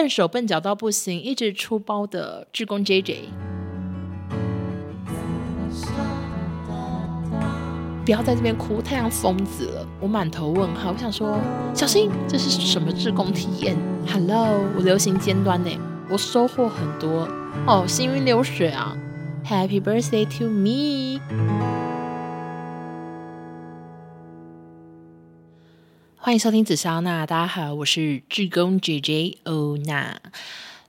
笨手笨脚到不行，一直出包的志工 JJ。不要在这边哭，太像疯子了。我满头问号，我想说，小心，这是什么志工体验？Hello，我流行尖端呢，我收获很多哦，行云流水啊！Happy birthday to me！欢迎收听紫霄娜，大家好，我是志工 JJ 欧娜。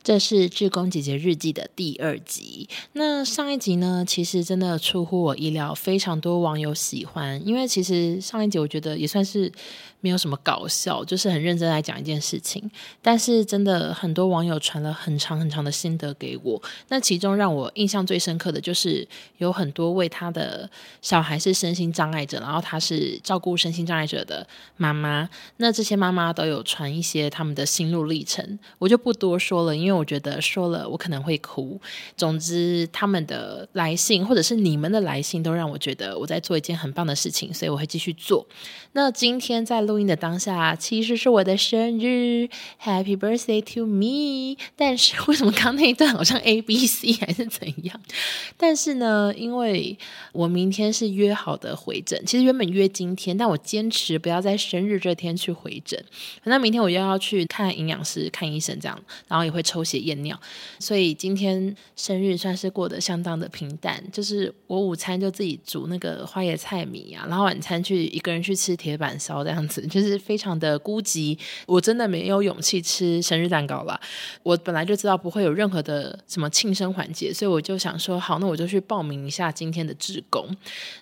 这是志工姐姐日记的第二集。那上一集呢，其实真的出乎我意料，非常多网友喜欢。因为其实上一集我觉得也算是没有什么搞笑，就是很认真来讲一件事情。但是真的很多网友传了很长很长的心得给我。那其中让我印象最深刻的就是有很多为他的小孩是身心障碍者，然后他是照顾身心障碍者的妈妈。那这些妈妈都有传一些他们的心路历程，我就不多说了，因为。我觉得说了我可能会哭。总之，他们的来信或者是你们的来信，都让我觉得我在做一件很棒的事情，所以我会继续做。那今天在录音的当下，其实是我的生日，Happy birthday to me！但是为什么刚那一段好像 A B C 还是怎样？但是呢，因为我明天是约好的回诊，其实原本约今天，但我坚持不要在生日这天去回诊。那明天我又要去看营养师、看医生，这样，然后也会抽。血验尿，所以今天生日算是过得相当的平淡。就是我午餐就自己煮那个花椰菜米啊，然后晚餐去一个人去吃铁板烧，这样子就是非常的孤寂。我真的没有勇气吃生日蛋糕了。我本来就知道不会有任何的什么庆生环节，所以我就想说，好，那我就去报名一下今天的志工。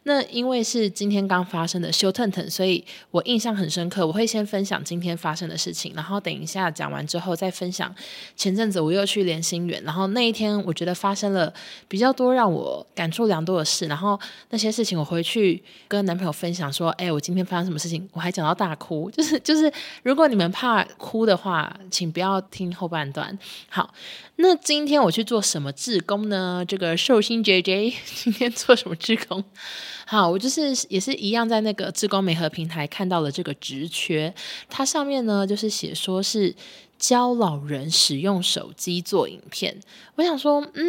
那因为是今天刚发生的烧烫烫，所以我印象很深刻。我会先分享今天发生的事情，然后等一下讲完之后再分享前阵子。我又去连心园，然后那一天我觉得发生了比较多让我感触良多的事，然后那些事情我回去跟男朋友分享说，哎，我今天发生什么事情，我还讲到大怕哭，就是就是，如果你们怕哭的话，请不要听后半段。好，那今天我去做什么志工呢？这个寿星 JJ 今天做什么志工？好，我就是也是一样，在那个志工媒合平台看到了这个职缺，它上面呢就是写说是。教老人使用手机做影片，我想说，嗯，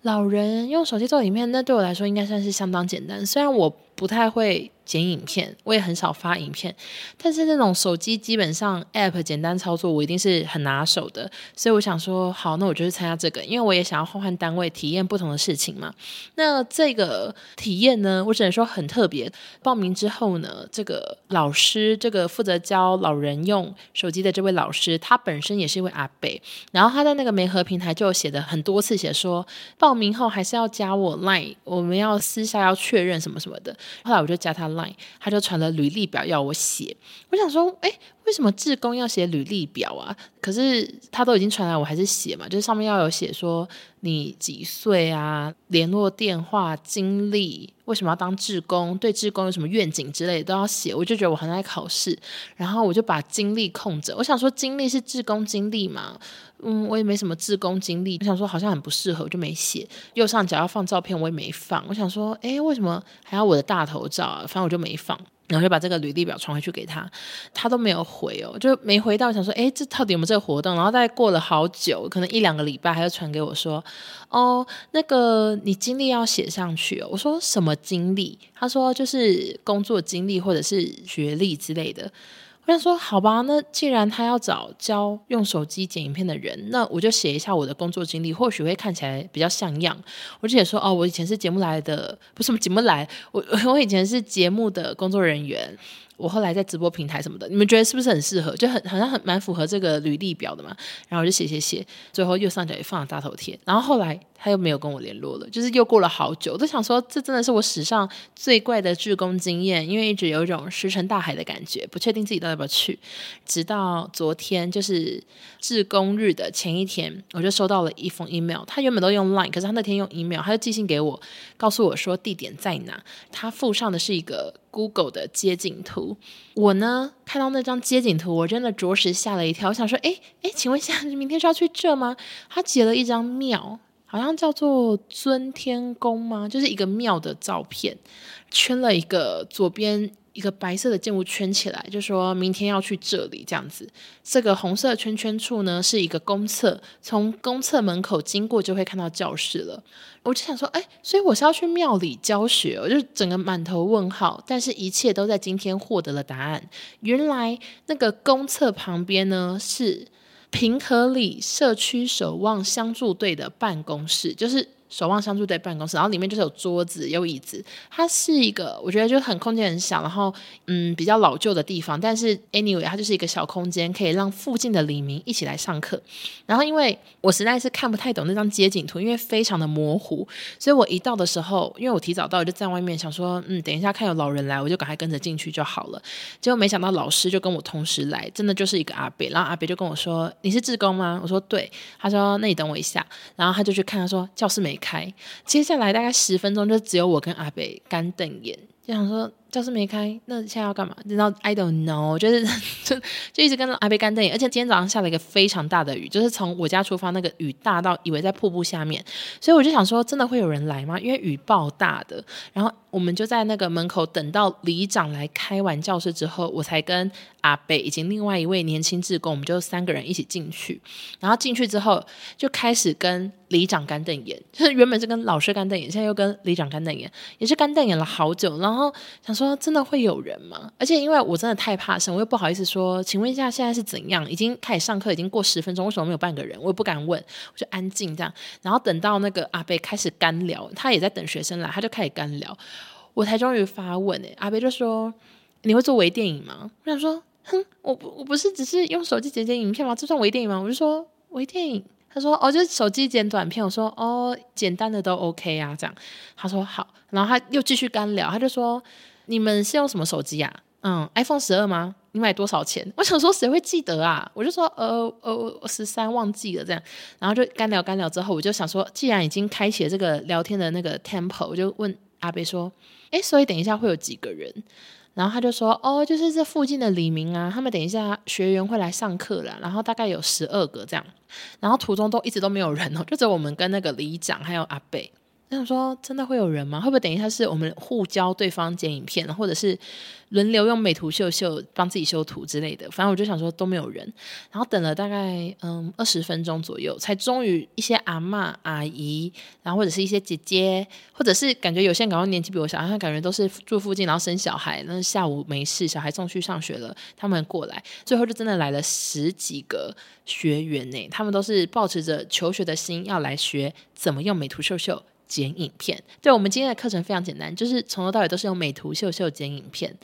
老人用手机做影片，那对我来说应该算是相当简单，虽然我不太会。剪影片，我也很少发影片，但是那种手机基本上 App 简单操作，我一定是很拿手的。所以我想说，好，那我就去参加这个，因为我也想要换换单位，体验不同的事情嘛。那这个体验呢，我只能说很特别。报名之后呢，这个老师，这个负责教老人用手机的这位老师，他本身也是一位阿伯，然后他在那个媒合平台就写的很多次，写说报名后还是要加我 Line，我们要私下要确认什么什么的。后来我就加他。他就传了履历表要我写，我想说，哎，为什么志工要写履历表啊？可是他都已经传来，我还是写嘛，就是上面要有写说你几岁啊，联络电话、经历，为什么要当志工，对志工有什么愿景之类的都要写。我就觉得我很爱考试，然后我就把经历空着。我想说，经历是志工经历嘛，嗯，我也没什么志工经历。我想说好像很不适合，我就没写。右上角要放照片，我也没放。我想说，哎，为什么还要我的大头照啊？反正我就没放。然后就把这个履历表传回去给他，他都没有回哦，就没回到。想说，哎，这到底有没有这个活动？然后再过了好久，可能一两个礼拜，他就传给我说，哦，那个你经历要写上去哦。我说什么经历？他说就是工作经历或者是学历之类的。我想说，好吧，那既然他要找教用手机剪影片的人，那我就写一下我的工作经历，或许会看起来比较像样。我就写说，哦，我以前是节目来的，不是节目来，我 我以前是节目的工作人员。我后来在直播平台什么的，你们觉得是不是很适合？就很好像很蛮符合这个履历表的嘛。然后我就写写写，最后右上角也放了大头贴。然后后来他又没有跟我联络了，就是又过了好久，我都想说这真的是我史上最怪的志工经验，因为一直有一种石沉大海的感觉，不确定自己到底要不要去。直到昨天，就是志工日的前一天，我就收到了一封 email。他原本都用 Line，可是他那天用 email，他就寄信给我，告诉我说地点在哪。他附上的是一个。Google 的街景图，我呢看到那张街景图，我真的着实吓了一跳。我想说，哎哎，请问一下，你明天是要去这吗？他截了一张庙，好像叫做尊天宫吗？就是一个庙的照片，圈了一个左边一个白色的建物圈起来，就说明天要去这里这样子。这个红色圈圈处呢，是一个公厕，从公厕门口经过就会看到教室了。我就想说，哎，所以我是要去庙里教学，我就整个满头问号。但是，一切都在今天获得了答案。原来那个公厕旁边呢，是平和里社区守望相助队的办公室，就是。守望相助队办公室，然后里面就是有桌子、有椅子，它是一个我觉得就很空间很小，然后嗯比较老旧的地方，但是 anyway 它就是一个小空间，可以让附近的里民一起来上课。然后因为我实在是看不太懂那张街景图，因为非常的模糊，所以我一到的时候，因为我提早到，我就在外面想说，嗯，等一下看有老人来，我就赶快跟着进去就好了。结果没想到老师就跟我同时来，真的就是一个阿伯，然后阿伯就跟我说：“你是志工吗？”我说：“对。”他说：“那你等我一下。”然后他就去看，他说：“教室没。”开，接下来大概十分钟，就只有我跟阿北干瞪眼，就想说。教室没开，那现在要干嘛？然后 I don't know，就是就就一直跟阿贝干瞪眼，而且今天早上下了一个非常大的雨，就是从我家出发，那个雨大到以为在瀑布下面，所以我就想说，真的会有人来吗？因为雨暴大的。然后我们就在那个门口等到里长来开完教室之后，我才跟阿贝以及另外一位年轻志工，我们就三个人一起进去。然后进去之后就开始跟里长干瞪眼，就是原本是跟老师干瞪眼，现在又跟里长干瞪眼，也是干瞪眼了好久。然后想说。说真的会有人吗？而且因为我真的太怕生，我又不好意思说，请问一下现在是怎样？已经开始上课，已经过十分钟，为什么没有半个人？我也不敢问，我就安静这样。然后等到那个阿贝开始干聊，他也在等学生来，他就开始干聊，我才终于发问诶，阿贝就说：“你会做微电影吗？”我想说：“哼，我我不是只是用手机剪剪影片吗？这算微电影吗？”我就说：“微电影。”他说：“哦，就是手机剪短片。”我说：“哦，简单的都 OK 啊。”这样他说：“好。”然后他又继续干聊，他就说。你们是用什么手机呀？嗯，iPhone 十二吗？你买多少钱？我想说谁会记得啊？我就说呃呃十三忘记了这样，然后就干聊干聊之后，我就想说，既然已经开启了这个聊天的那个 tempo，我就问阿贝说，诶，所以等一下会有几个人？然后他就说，哦，就是这附近的李明啊，他们等一下学员会来上课了，然后大概有十二个这样，然后途中都一直都没有人哦，就只有我们跟那个里长还有阿贝。我想说，真的会有人吗？会不会等一下是我们互教对方剪影片，或者是轮流用美图秀秀帮自己修图之类的？反正我就想说都没有人，然后等了大概嗯二十分钟左右，才终于一些阿嬷、阿姨，然后或者是一些姐姐，或者是感觉有些人感觉年纪比我小，他感觉都是住附近，然后生小孩，那下午没事，小孩送去上学了，他们过来，最后就真的来了十几个学员呢，他们都是抱持着求学的心要来学怎么用美图秀秀。剪影片，对，我们今天的课程非常简单，就是从头到尾都是用美图秀秀剪影片。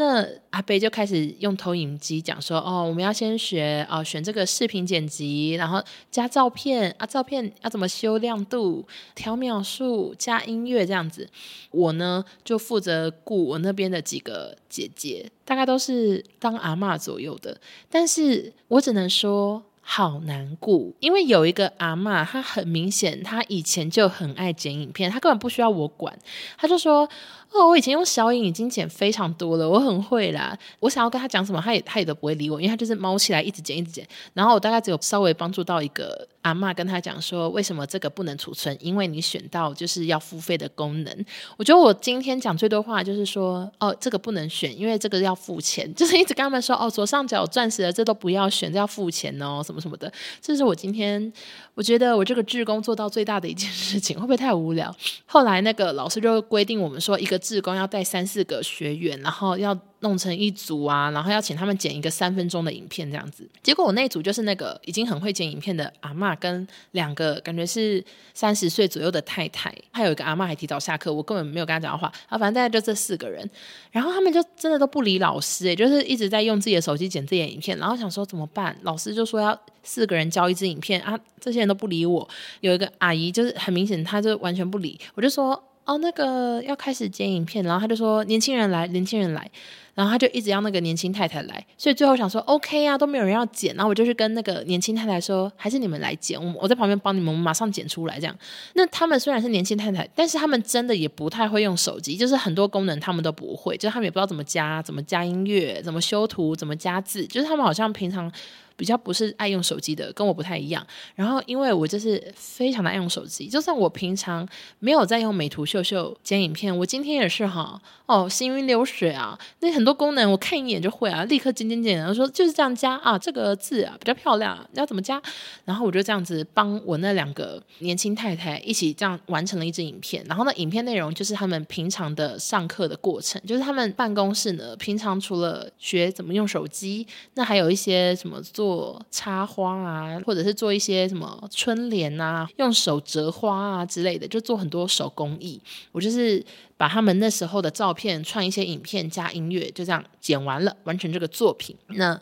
那阿北就开始用投影机讲说：“哦，我们要先学哦，选这个视频剪辑，然后加照片啊，照片要怎么修亮度、调秒数、加音乐这样子。”我呢就负责顾我那边的几个姐姐，大概都是当阿嬷左右的，但是我只能说。好难过，因为有一个阿嬷，她很明显，她以前就很爱剪影片，她根本不需要我管，她就说。哦，我以前用小影已经剪非常多了，我很会啦。我想要跟他讲什么，他也他也都不会理我，因为他就是猫起来一直剪一直剪。然后我大概只有稍微帮助到一个阿嬷，跟他讲说为什么这个不能储存，因为你选到就是要付费的功能。我觉得我今天讲最多话就是说，哦，这个不能选，因为这个要付钱，就是一直跟他们说，哦，左上角有钻石的这都不要选，这要付钱哦，什么什么的。这是我今天我觉得我这个志工做到最大的一件事情，会不会太无聊？后来那个老师就规定我们说一个。志工要带三四个学员，然后要弄成一组啊，然后要请他们剪一个三分钟的影片这样子。结果我那组就是那个已经很会剪影片的阿嬷，跟两个感觉是三十岁左右的太太，还有一个阿嬷还提早下课，我根本没有跟他讲话。啊，反正大概就这四个人，然后他们就真的都不理老师，欸，就是一直在用自己的手机剪自己的影片。然后想说怎么办？老师就说要四个人交一支影片啊，这些人都不理我。有一个阿姨就是很明显，她就完全不理，我就说。哦，那个要开始剪影片，然后他就说年轻人来，年轻人来，然后他就一直要那个年轻太太来，所以最后想说 OK 啊，都没有人要剪，然后我就去跟那个年轻太太说，还是你们来剪，我我在旁边帮你们，我们马上剪出来这样。那他们虽然是年轻太太，但是他们真的也不太会用手机，就是很多功能他们都不会，就是他们也不知道怎么加，怎么加音乐，怎么修图，怎么加字，就是他们好像平常。比较不是爱用手机的，跟我不太一样。然后因为我就是非常的爱用手机，就算我平常没有在用美图秀秀剪影片，我今天也是哈哦，行云流水啊，那很多功能我看一眼就会啊，立刻剪剪剪，然后说就是这样加啊，这个字啊比较漂亮，要怎么加？然后我就这样子帮我那两个年轻太太一起这样完成了一支影片。然后呢，影片内容就是他们平常的上课的过程，就是他们办公室呢，平常除了学怎么用手机，那还有一些什么做做插花啊，或者是做一些什么春联啊，用手折花啊之类的，就做很多手工艺。我就是把他们那时候的照片串一些影片加音乐，就这样剪完了，完成这个作品。那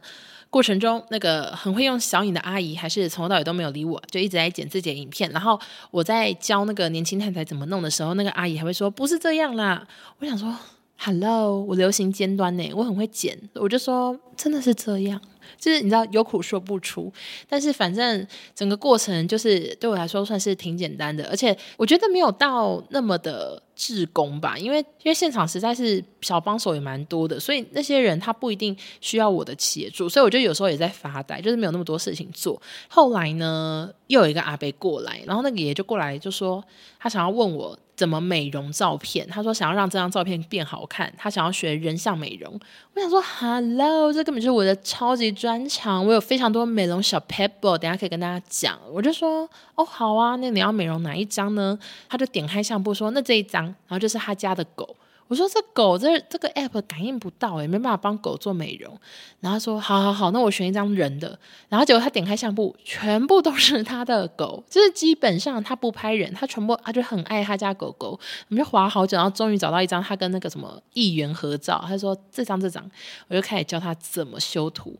过程中，那个很会用小影的阿姨还是从头到尾都没有理我，就一直在剪自己的影片。然后我在教那个年轻太太怎么弄的时候，那个阿姨还会说：“不是这样啦。”我想说。Hello，我流行尖端呢，我很会剪，我就说真的是这样，就是你知道有苦说不出，但是反正整个过程就是对我来说算是挺简单的，而且我觉得没有到那么的。志工吧，因为因为现场实在是小帮手也蛮多的，所以那些人他不一定需要我的协助，所以我就有时候也在发呆，就是没有那么多事情做。后来呢，又有一个阿伯过来，然后那个爷就过来就说他想要问我怎么美容照片，他说想要让这张照片变好看，他想要学人像美容。我想说，Hello，这根本就是我的超级专长，我有非常多美容小撇步，等下可以跟大家讲。我就说，哦，好啊，那你要美容哪一张呢？他就点开相簿说，那这一张。然后就是他家的狗，我说这狗这这个 app 感应不到诶，没办法帮狗做美容。然后他说好好好，那我选一张人的。然后结果他点开相簿，全部都是他的狗，就是基本上他不拍人，他全部他就很爱他家狗狗。我们就滑好久，然后终于找到一张他跟那个什么议员合照。他说这张这张，我就开始教他怎么修图。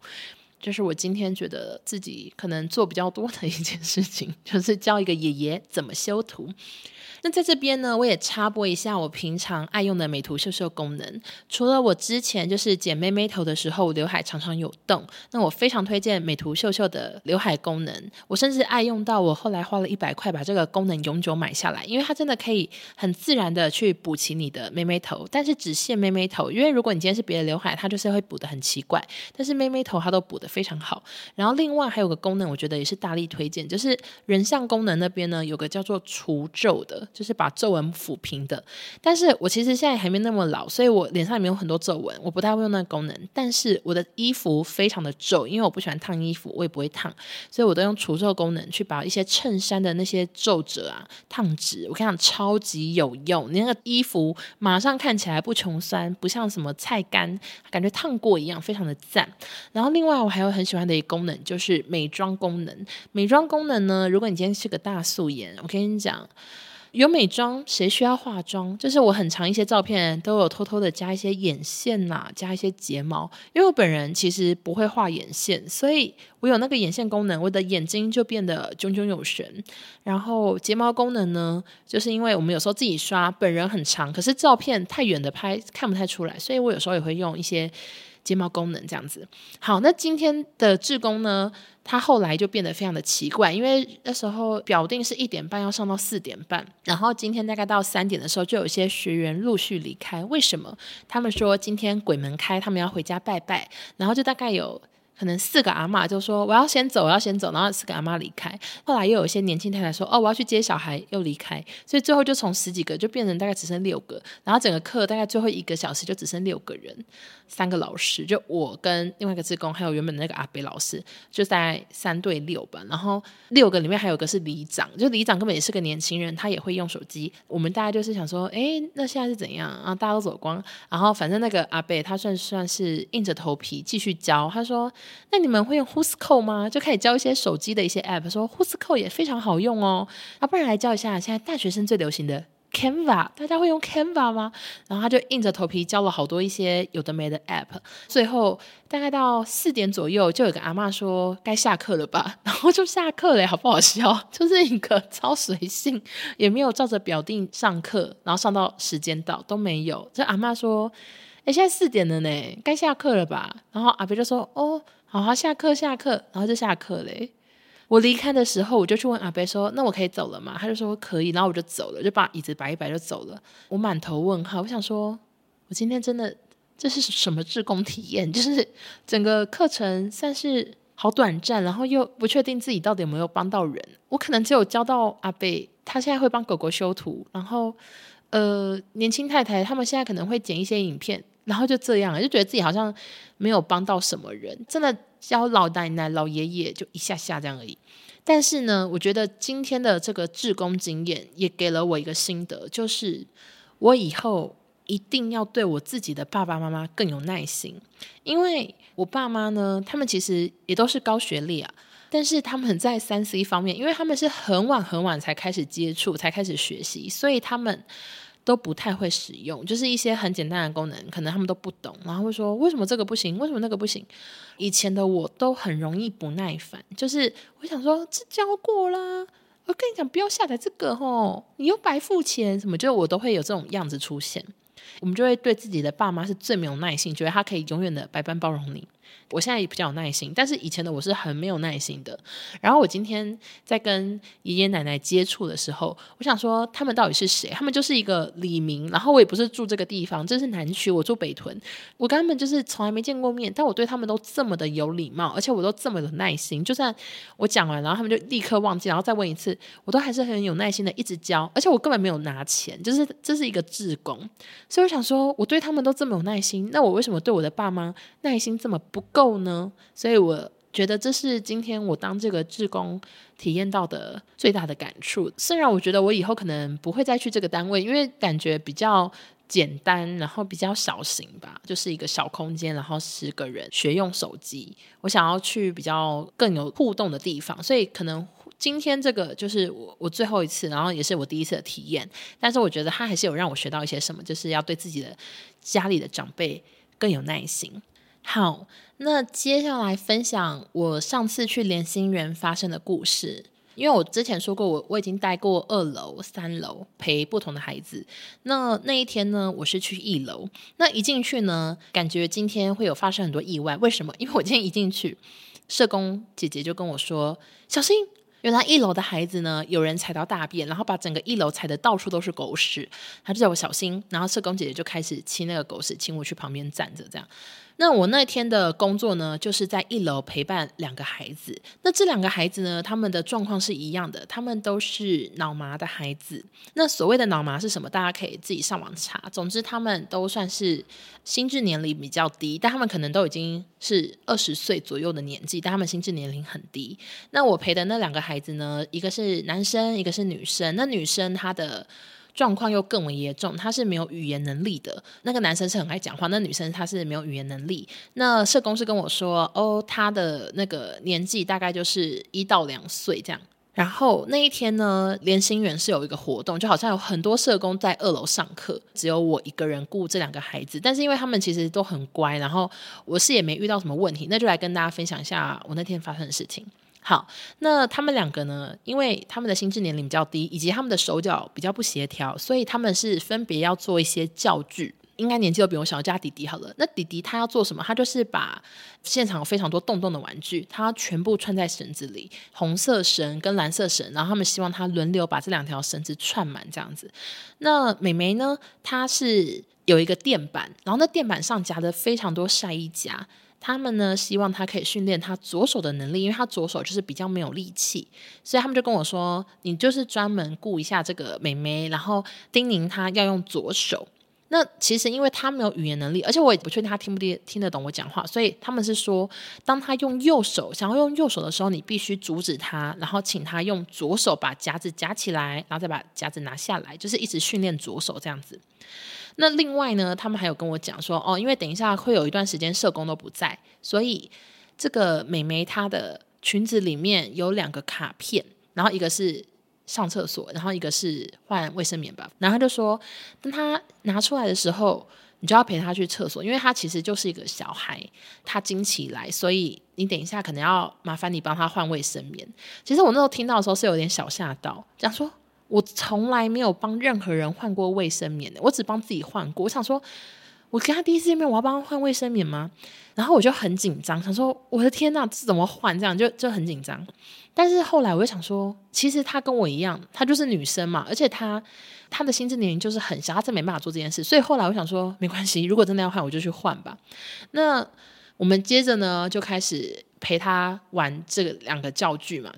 就是我今天觉得自己可能做比较多的一件事情，就是教一个爷爷怎么修图。那在这边呢，我也插播一下我平常爱用的美图秀秀功能。除了我之前就是剪妹妹头的时候，刘海常常有洞，那我非常推荐美图秀秀的刘海功能。我甚至爱用到我后来花了一百块把这个功能永久买下来，因为它真的可以很自然的去补齐你的妹妹头，但是只限妹妹头。因为如果你今天是别的刘海，它就是会补得很奇怪。但是妹妹头它都补得非常好。然后另外还有个功能，我觉得也是大力推荐，就是人像功能那边呢有个叫做除皱的。就是把皱纹抚平的，但是我其实现在还没那么老，所以我脸上也没有很多皱纹，我不太会用那个功能。但是我的衣服非常的皱，因为我不喜欢烫衣服，我也不会烫，所以我都用除皱功能去把一些衬衫的那些皱褶啊烫直。我跟你讲，超级有用，你那个衣服马上看起来不穷酸，不像什么菜干，感觉烫过一样，非常的赞。然后另外我还有很喜欢的一个功能，就是美妆功能。美妆功能呢，如果你今天是个大素颜，我跟你讲。有美妆，谁需要化妆？就是我很长一些照片都有偷偷的加一些眼线呐、加一些睫毛。因为我本人其实不会画眼线，所以我有那个眼线功能，我的眼睛就变得炯炯有神。然后睫毛功能呢，就是因为我们有时候自己刷，本人很长，可是照片太远的拍看不太出来，所以我有时候也会用一些。睫毛功能这样子，好，那今天的志工呢，他后来就变得非常的奇怪，因为那时候表定是一点半要上到四点半，然后今天大概到三点的时候，就有一些学员陆续离开。为什么？他们说今天鬼门开，他们要回家拜拜，然后就大概有。可能四个阿嬷就说我要先走，我要先走，然后四个阿嬷离开。后来又有一些年轻太太说哦，我要去接小孩，又离开。所以最后就从十几个就变成大概只剩六个，然后整个课大概最后一个小时就只剩六个人，三个老师，就我跟另外一个志工，还有原本的那个阿北老师，就在三对六吧。然后六个里面还有个是里长，就里长根本也是个年轻人，他也会用手机。我们大家就是想说，哎，那现在是怎样啊？大家都走光，然后反正那个阿北他算算是硬着头皮继续教，他说。那你们会用 Whoscall 吗？就开始教一些手机的一些 App，说 Whoscall 也非常好用哦。啊，不然来教一下现在大学生最流行的 Canva，大家会用 Canva 吗？然后他就硬着头皮教了好多一些有的没的 App。最后大概到四点左右，就有个阿嬷说该下课了吧，然后就下课了，好不好笑？就是一个超随性，也没有照着表定上课，然后上到时间到都没有。这阿嬷说。哎，现在四点了呢，该下课了吧？然后阿伯就说：“哦，好好下课，下课。”然后就下课嘞。我离开的时候，我就去问阿伯说：“那我可以走了吗？”他就说：“可以。”然后我就走了，就把椅子摆一摆就走了。我满头问号，我想说，我今天真的这是什么志工体验？就是整个课程算是好短暂，然后又不确定自己到底有没有帮到人。我可能只有教到阿伯，他现在会帮狗狗修图，然后呃，年轻太太他们现在可能会剪一些影片，然后就这样，就觉得自己好像没有帮到什么人。真的教老奶奶、老爷爷就一下下这样而已。但是呢，我觉得今天的这个志工经验也给了我一个心得，就是我以后。一定要对我自己的爸爸妈妈更有耐心，因为我爸妈呢，他们其实也都是高学历啊，但是他们在三 C 方面，因为他们是很晚很晚才开始接触，才开始学习，所以他们都不太会使用，就是一些很简单的功能，可能他们都不懂，然后会说为什么这个不行，为什么那个不行？以前的我都很容易不耐烦，就是我想说这教过啦，我跟你讲不要下载这个哦，你又白付钱，什么就我都会有这种样子出现。我们就会对自己的爸妈是最没有耐心，觉得他可以永远的百般包容你。我现在也比较有耐心，但是以前的我是很没有耐心的。然后我今天在跟爷爷奶奶接触的时候，我想说他们到底是谁？他们就是一个李明，然后我也不是住这个地方，这是南区，我住北屯。我跟他们就是从来没见过面，但我对他们都这么的有礼貌，而且我都这么有耐心。就算我讲完，然后他们就立刻忘记，然后再问一次，我都还是很有耐心的一直教。而且我根本没有拿钱，就是这是一个志工。所以我想说，我对他们都这么有耐心，那我为什么对我的爸妈耐心这么不够呢？所以我觉得这是今天我当这个志工体验到的最大的感触。虽然我觉得我以后可能不会再去这个单位，因为感觉比较简单，然后比较小型吧，就是一个小空间，然后十个人学用手机。我想要去比较更有互动的地方，所以可能今天这个就是我我最后一次，然后也是我第一次的体验。但是我觉得他还是有让我学到一些什么，就是要对自己的家里的长辈更有耐心。好，那接下来分享我上次去连心园发生的故事。因为我之前说过，我我已经待过二楼、三楼陪不同的孩子。那那一天呢，我是去一楼。那一进去呢，感觉今天会有发生很多意外。为什么？因为我今天一进去，社工姐姐就跟我说：“小心，原来一楼的孩子呢，有人踩到大便，然后把整个一楼踩得到处都是狗屎。”他就叫我小心。然后社工姐姐就开始清那个狗屎，请我去旁边站着，这样。那我那天的工作呢，就是在一楼陪伴两个孩子。那这两个孩子呢，他们的状况是一样的，他们都是脑麻的孩子。那所谓的脑麻是什么？大家可以自己上网查。总之，他们都算是心智年龄比较低，但他们可能都已经是二十岁左右的年纪，但他们心智年龄很低。那我陪的那两个孩子呢，一个是男生，一个是女生。那女生她的。状况又更为严重，他是没有语言能力的。那个男生是很爱讲话，那女生她是没有语言能力。那社工是跟我说，哦，他的那个年纪大概就是一到两岁这样。然后那一天呢，连心园是有一个活动，就好像有很多社工在二楼上课，只有我一个人顾这两个孩子。但是因为他们其实都很乖，然后我是也没遇到什么问题，那就来跟大家分享一下我那天发生的事情。好，那他们两个呢？因为他们的心智年龄比较低，以及他们的手脚比较不协调，所以他们是分别要做一些教具。应该年纪都比我小，叫弟弟好了。那弟弟他要做什么？他就是把现场有非常多洞洞的玩具，他全部串在绳子里，红色绳跟蓝色绳，然后他们希望他轮流把这两条绳子串满这样子。那美眉呢？她是有一个垫板，然后那垫板上夹着非常多晒衣夹。他们呢，希望他可以训练他左手的能力，因为他左手就是比较没有力气，所以他们就跟我说：“你就是专门顾一下这个妹妹，然后叮咛他要用左手。”那其实因为他没有语言能力，而且我也不确定他听不听听得懂我讲话，所以他们是说，当他用右手想要用右手的时候，你必须阻止他，然后请他用左手把夹子夹起来，然后再把夹子拿下来，就是一直训练左手这样子。那另外呢，他们还有跟我讲说，哦，因为等一下会有一段时间社工都不在，所以这个美眉她的裙子里面有两个卡片，然后一个是上厕所，然后一个是换卫生棉吧。然后他就说，当他拿出来的时候，你就要陪他去厕所，因为他其实就是一个小孩，他经期来，所以你等一下可能要麻烦你帮他换卫生棉。其实我那时候听到的时候是有点小吓到，讲说。我从来没有帮任何人换过卫生棉的，我只帮自己换过。我想说，我跟他第一次见面，我要帮他换卫生棉吗？然后我就很紧张，想说我的天呐，这怎么换？这样就就很紧张。但是后来我就想说，其实她跟我一样，她就是女生嘛，而且她她的心智年龄就是很小，他真没办法做这件事。所以后来我想说，没关系，如果真的要换，我就去换吧。那我们接着呢，就开始陪他玩这两个教具嘛。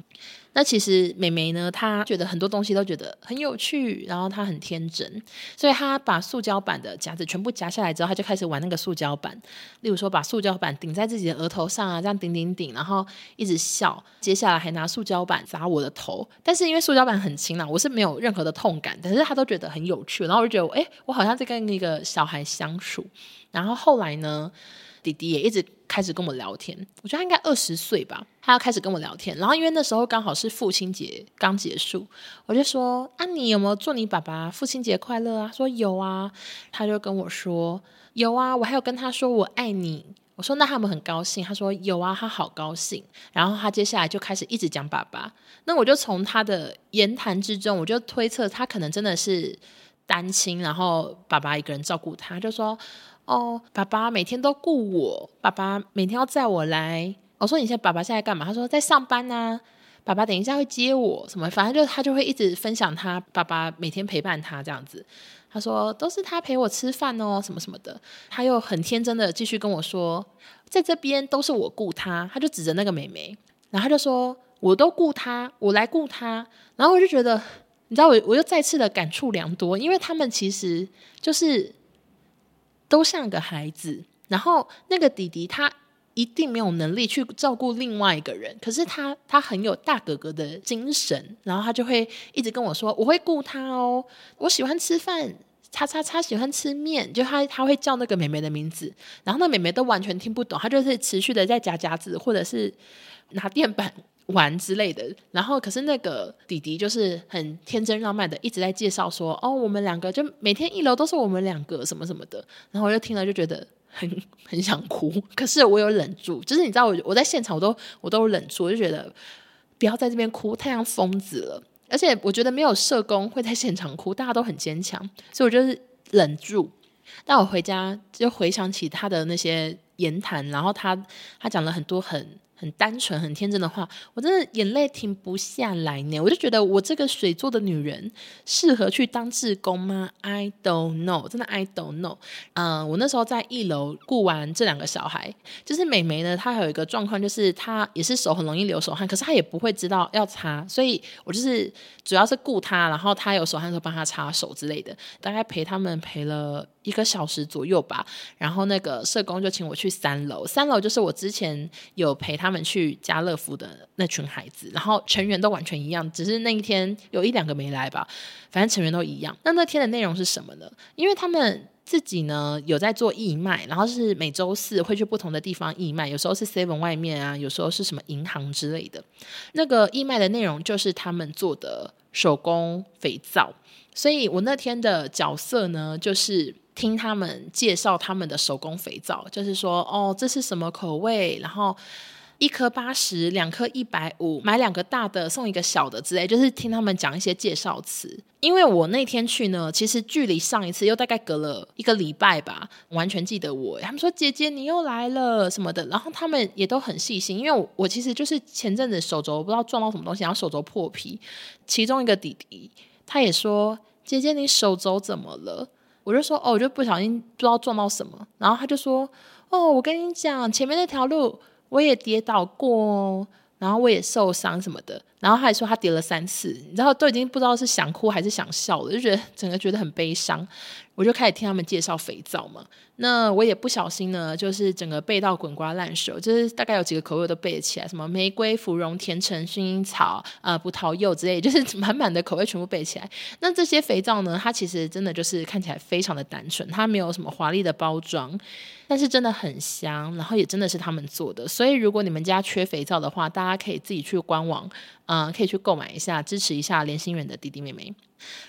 那其实妹妹呢，她觉得很多东西都觉得很有趣，然后她很天真，所以她把塑胶板的夹子全部夹下来之后，她就开始玩那个塑胶板。例如说，把塑胶板顶在自己的额头上啊，这样顶顶顶，然后一直笑。接下来还拿塑胶板砸我的头，但是因为塑胶板很轻啦，我是没有任何的痛感，但是她都觉得很有趣，然后我就觉得，哎，我好像在跟那个小孩相处。然后后来呢，弟弟也一直开始跟我聊天，我觉得他应该二十岁吧，他要开始跟我聊天。然后因为那时候刚好是父亲节刚结束，我就说：“啊，你有没有祝你爸爸父亲节快乐啊？”说有啊，他就跟我说：“有啊，我还有跟他说我爱你。”我说：“那他们很高兴。”他说：“有啊，他好高兴。”然后他接下来就开始一直讲爸爸。那我就从他的言谈之中，我就推测他可能真的是单亲，然后爸爸一个人照顾他，就说。哦，爸爸每天都顾我，爸爸每天要载我来。我说：“你现在爸爸现在干嘛？”他说：“在上班呢。”爸爸等一下会接我，什么？反正就他就会一直分享他爸爸每天陪伴他这样子。他说：“都是他陪我吃饭哦，什么什么的。”他又很天真的继续跟我说：“在这边都是我顾他。”他就指着那个妹妹，然后他就说：“我都顾他，我来顾他。”然后我就觉得，你知道，我我又再次的感触良多，因为他们其实就是。都像个孩子，然后那个弟弟他一定没有能力去照顾另外一个人，可是他他很有大哥哥的精神，然后他就会一直跟我说：“我会顾他哦，我喜欢吃饭，叉叉叉喜欢吃面。”就他他会叫那个妹妹的名字，然后那妹妹都完全听不懂，他就是持续的在夹夹子或者是拿垫板。玩之类的，然后可是那个弟弟就是很天真浪漫的，一直在介绍说：“哦，我们两个就每天一楼都是我们两个什么什么的。”然后我就听了就觉得很很想哭，可是我有忍住，就是你知道我我在现场我都我都忍住，我就觉得不要在这边哭，太像疯子了。而且我觉得没有社工会在现场哭，大家都很坚强，所以我就是忍住。但我回家就回想起他的那些言谈，然后他他讲了很多很。很单纯、很天真的话，我真的眼泪停不下来呢。我就觉得我这个水做的女人适合去当志工吗？I don't know，真的 I don't know。嗯、呃，我那时候在一楼顾完这两个小孩，就是美眉呢，她还有一个状况，就是她也是手很容易流手汗，可是她也不会知道要擦，所以我就是主要是顾她，然后她有手汗的时候帮她擦手之类的，大概陪他们陪了一个小时左右吧。然后那个社工就请我去三楼，三楼就是我之前有陪他。他们去家乐福的那群孩子，然后成员都完全一样，只是那一天有一两个没来吧，反正成员都一样。那那天的内容是什么呢？因为他们自己呢有在做义卖，然后是每周四会去不同的地方义卖，有时候是 Seven 外面啊，有时候是什么银行之类的。那个义卖的内容就是他们做的手工肥皂，所以我那天的角色呢就是。听他们介绍他们的手工肥皂，就是说哦，这是什么口味？然后一颗八十，两颗一百五，买两个大的送一个小的之类，就是听他们讲一些介绍词。因为我那天去呢，其实距离上一次又大概隔了一个礼拜吧，完全记得我。他们说姐姐你又来了什么的，然后他们也都很细心，因为我，我其实就是前阵子手肘不知道撞到什么东西，然后手肘破皮。其中一个弟弟他也说姐姐你手肘怎么了？我就说哦，我就不小心不知道撞到什么，然后他就说哦，我跟你讲，前面那条路我也跌倒过，然后我也受伤什么的，然后他还说他跌了三次，然后都已经不知道是想哭还是想笑了，就觉得整个觉得很悲伤。我就开始听他们介绍肥皂嘛，那我也不小心呢，就是整个背到滚瓜烂熟，就是大概有几个口味都背起来，什么玫瑰、芙蓉、甜橙、薰衣草、啊、葡萄柚之类，就是 满满的口味全部背起来。那这些肥皂呢，它其实真的就是看起来非常的单纯，它没有什么华丽的包装，但是真的很香，然后也真的是他们做的。所以如果你们家缺肥皂的话，大家可以自己去官网，嗯、呃，可以去购买一下，支持一下连心远的弟弟妹妹。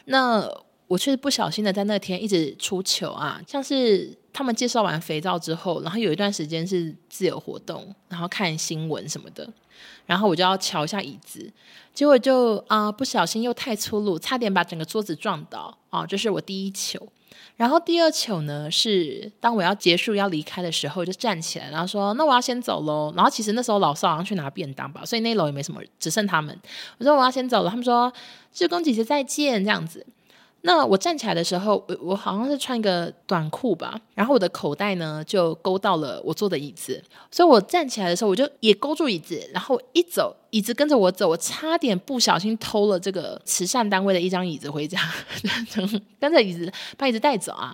那。我却不小心的在那天一直出糗啊，像是他们介绍完肥皂之后，然后有一段时间是自由活动，然后看新闻什么的，然后我就要乔一下椅子，结果就啊、不小心又太粗鲁，差点把整个桌子撞倒啊，这是我第一糗。然后第二糗呢是当我要结束要离开的时候，就站起来，然后说那我要先走喽。然后其实那时候老师好像去拿便当吧，所以那楼也没什么，只剩他们。我说我要先走了，他们说志工姐姐再见这样子。那我站起来的时候，我我好像是穿一个短裤吧，然后我的口袋呢就勾到了我坐的椅子，所以我站起来的时候，我就也勾住椅子，然后一走，椅子跟着我走，我差点不小心偷了这个慈善单位的一张椅子回家，跟着椅子把椅子带走啊！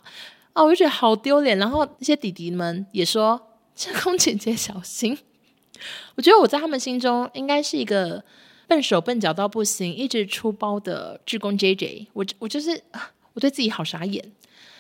啊，我就觉得好丢脸。然后那些弟弟们也说：“志工姐姐小心。”我觉得我在他们心中应该是一个。笨手笨脚到不行，一直出包的志工 JJ，我我就是 我对自己好傻眼。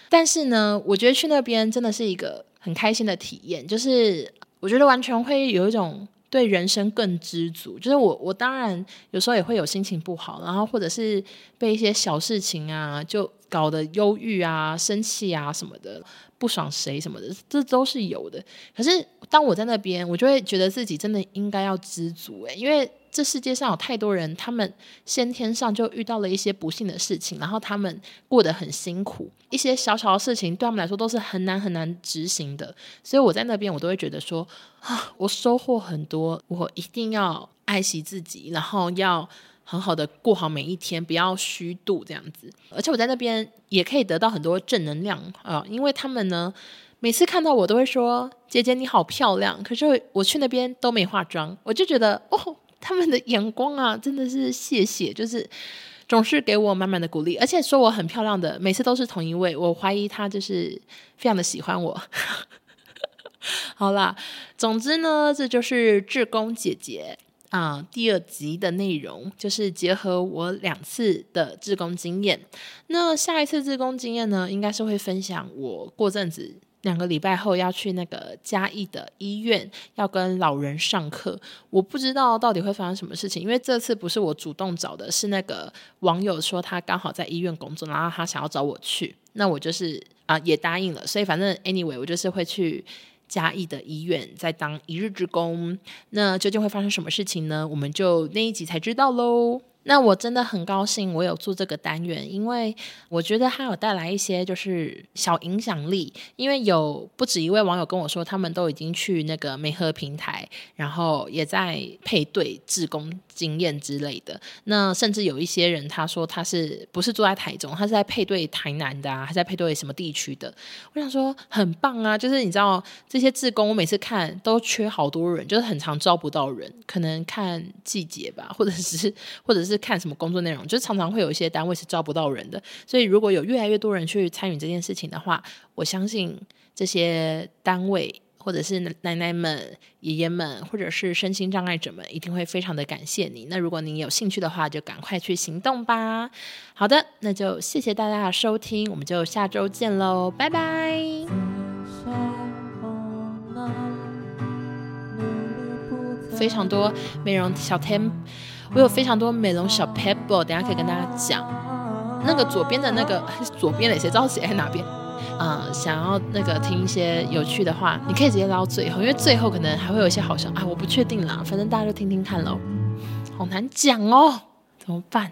但是呢，我觉得去那边真的是一个很开心的体验，就是我觉得完全会有一种对人生更知足。就是我我当然有时候也会有心情不好，然后或者是被一些小事情啊就搞得忧郁啊、生气啊什么的，不爽谁什么的，这都是有的。可是当我在那边，我就会觉得自己真的应该要知足诶，因为。这世界上有太多人，他们先天上就遇到了一些不幸的事情，然后他们过得很辛苦，一些小小的事情对他们来说都是很难很难执行的。所以我在那边，我都会觉得说啊，我收获很多，我一定要爱惜自己，然后要很好的过好每一天，不要虚度这样子。而且我在那边也可以得到很多正能量啊，因为他们呢，每次看到我都会说：“姐姐你好漂亮。”可是我去那边都没化妆，我就觉得哦。他们的眼光啊，真的是谢谢，就是总是给我满满的鼓励，而且说我很漂亮的，每次都是同一位。我怀疑他就是非常的喜欢我。好啦，总之呢，这就是志工姐姐啊、第二集的内容，就是结合我两次的志工经验。那下一次志工经验呢，应该是会分享我过阵子。两个礼拜后要去那个嘉义的医院，要跟老人上课。我不知道到底会发生什么事情，因为这次不是我主动找的，是那个网友说他刚好在医院工作，然后他想要找我去，那我就是啊也答应了。所以反正 anyway，我就是会去嘉义的医院再当一日之工。那究竟会发生什么事情呢？我们就那一集才知道喽。那我真的很高兴，我有做这个单元，因为我觉得它有带来一些就是小影响力。因为有不止一位网友跟我说，他们都已经去那个媒合平台，然后也在配对志工经验之类的。那甚至有一些人他说他是不是住在台中，他是在配对台南的啊，还在配对什么地区的？我想说很棒啊，就是你知道这些志工，我每次看都缺好多人，就是很常招不到人，可能看季节吧，或者是或者是。看什么工作内容，就常常会有一些单位是招不到人的，所以如果有越来越多人去参与这件事情的话，我相信这些单位或者是奶奶们、爷爷们，或者是身心障碍者们，一定会非常的感谢你。那如果你有兴趣的话，就赶快去行动吧。好的，那就谢谢大家的收听，我们就下周见喽，拜拜。非常多美容小 tem。我有非常多美容小撇步，等下可以跟大家讲。那个左边的那个左边的，谁知道写在哪边？嗯、想要那个听一些有趣的话，你可以直接捞最后，因为最后可能还会有一些好笑啊，我不确定啦，反正大家就听听看喽。好难讲哦，怎么办？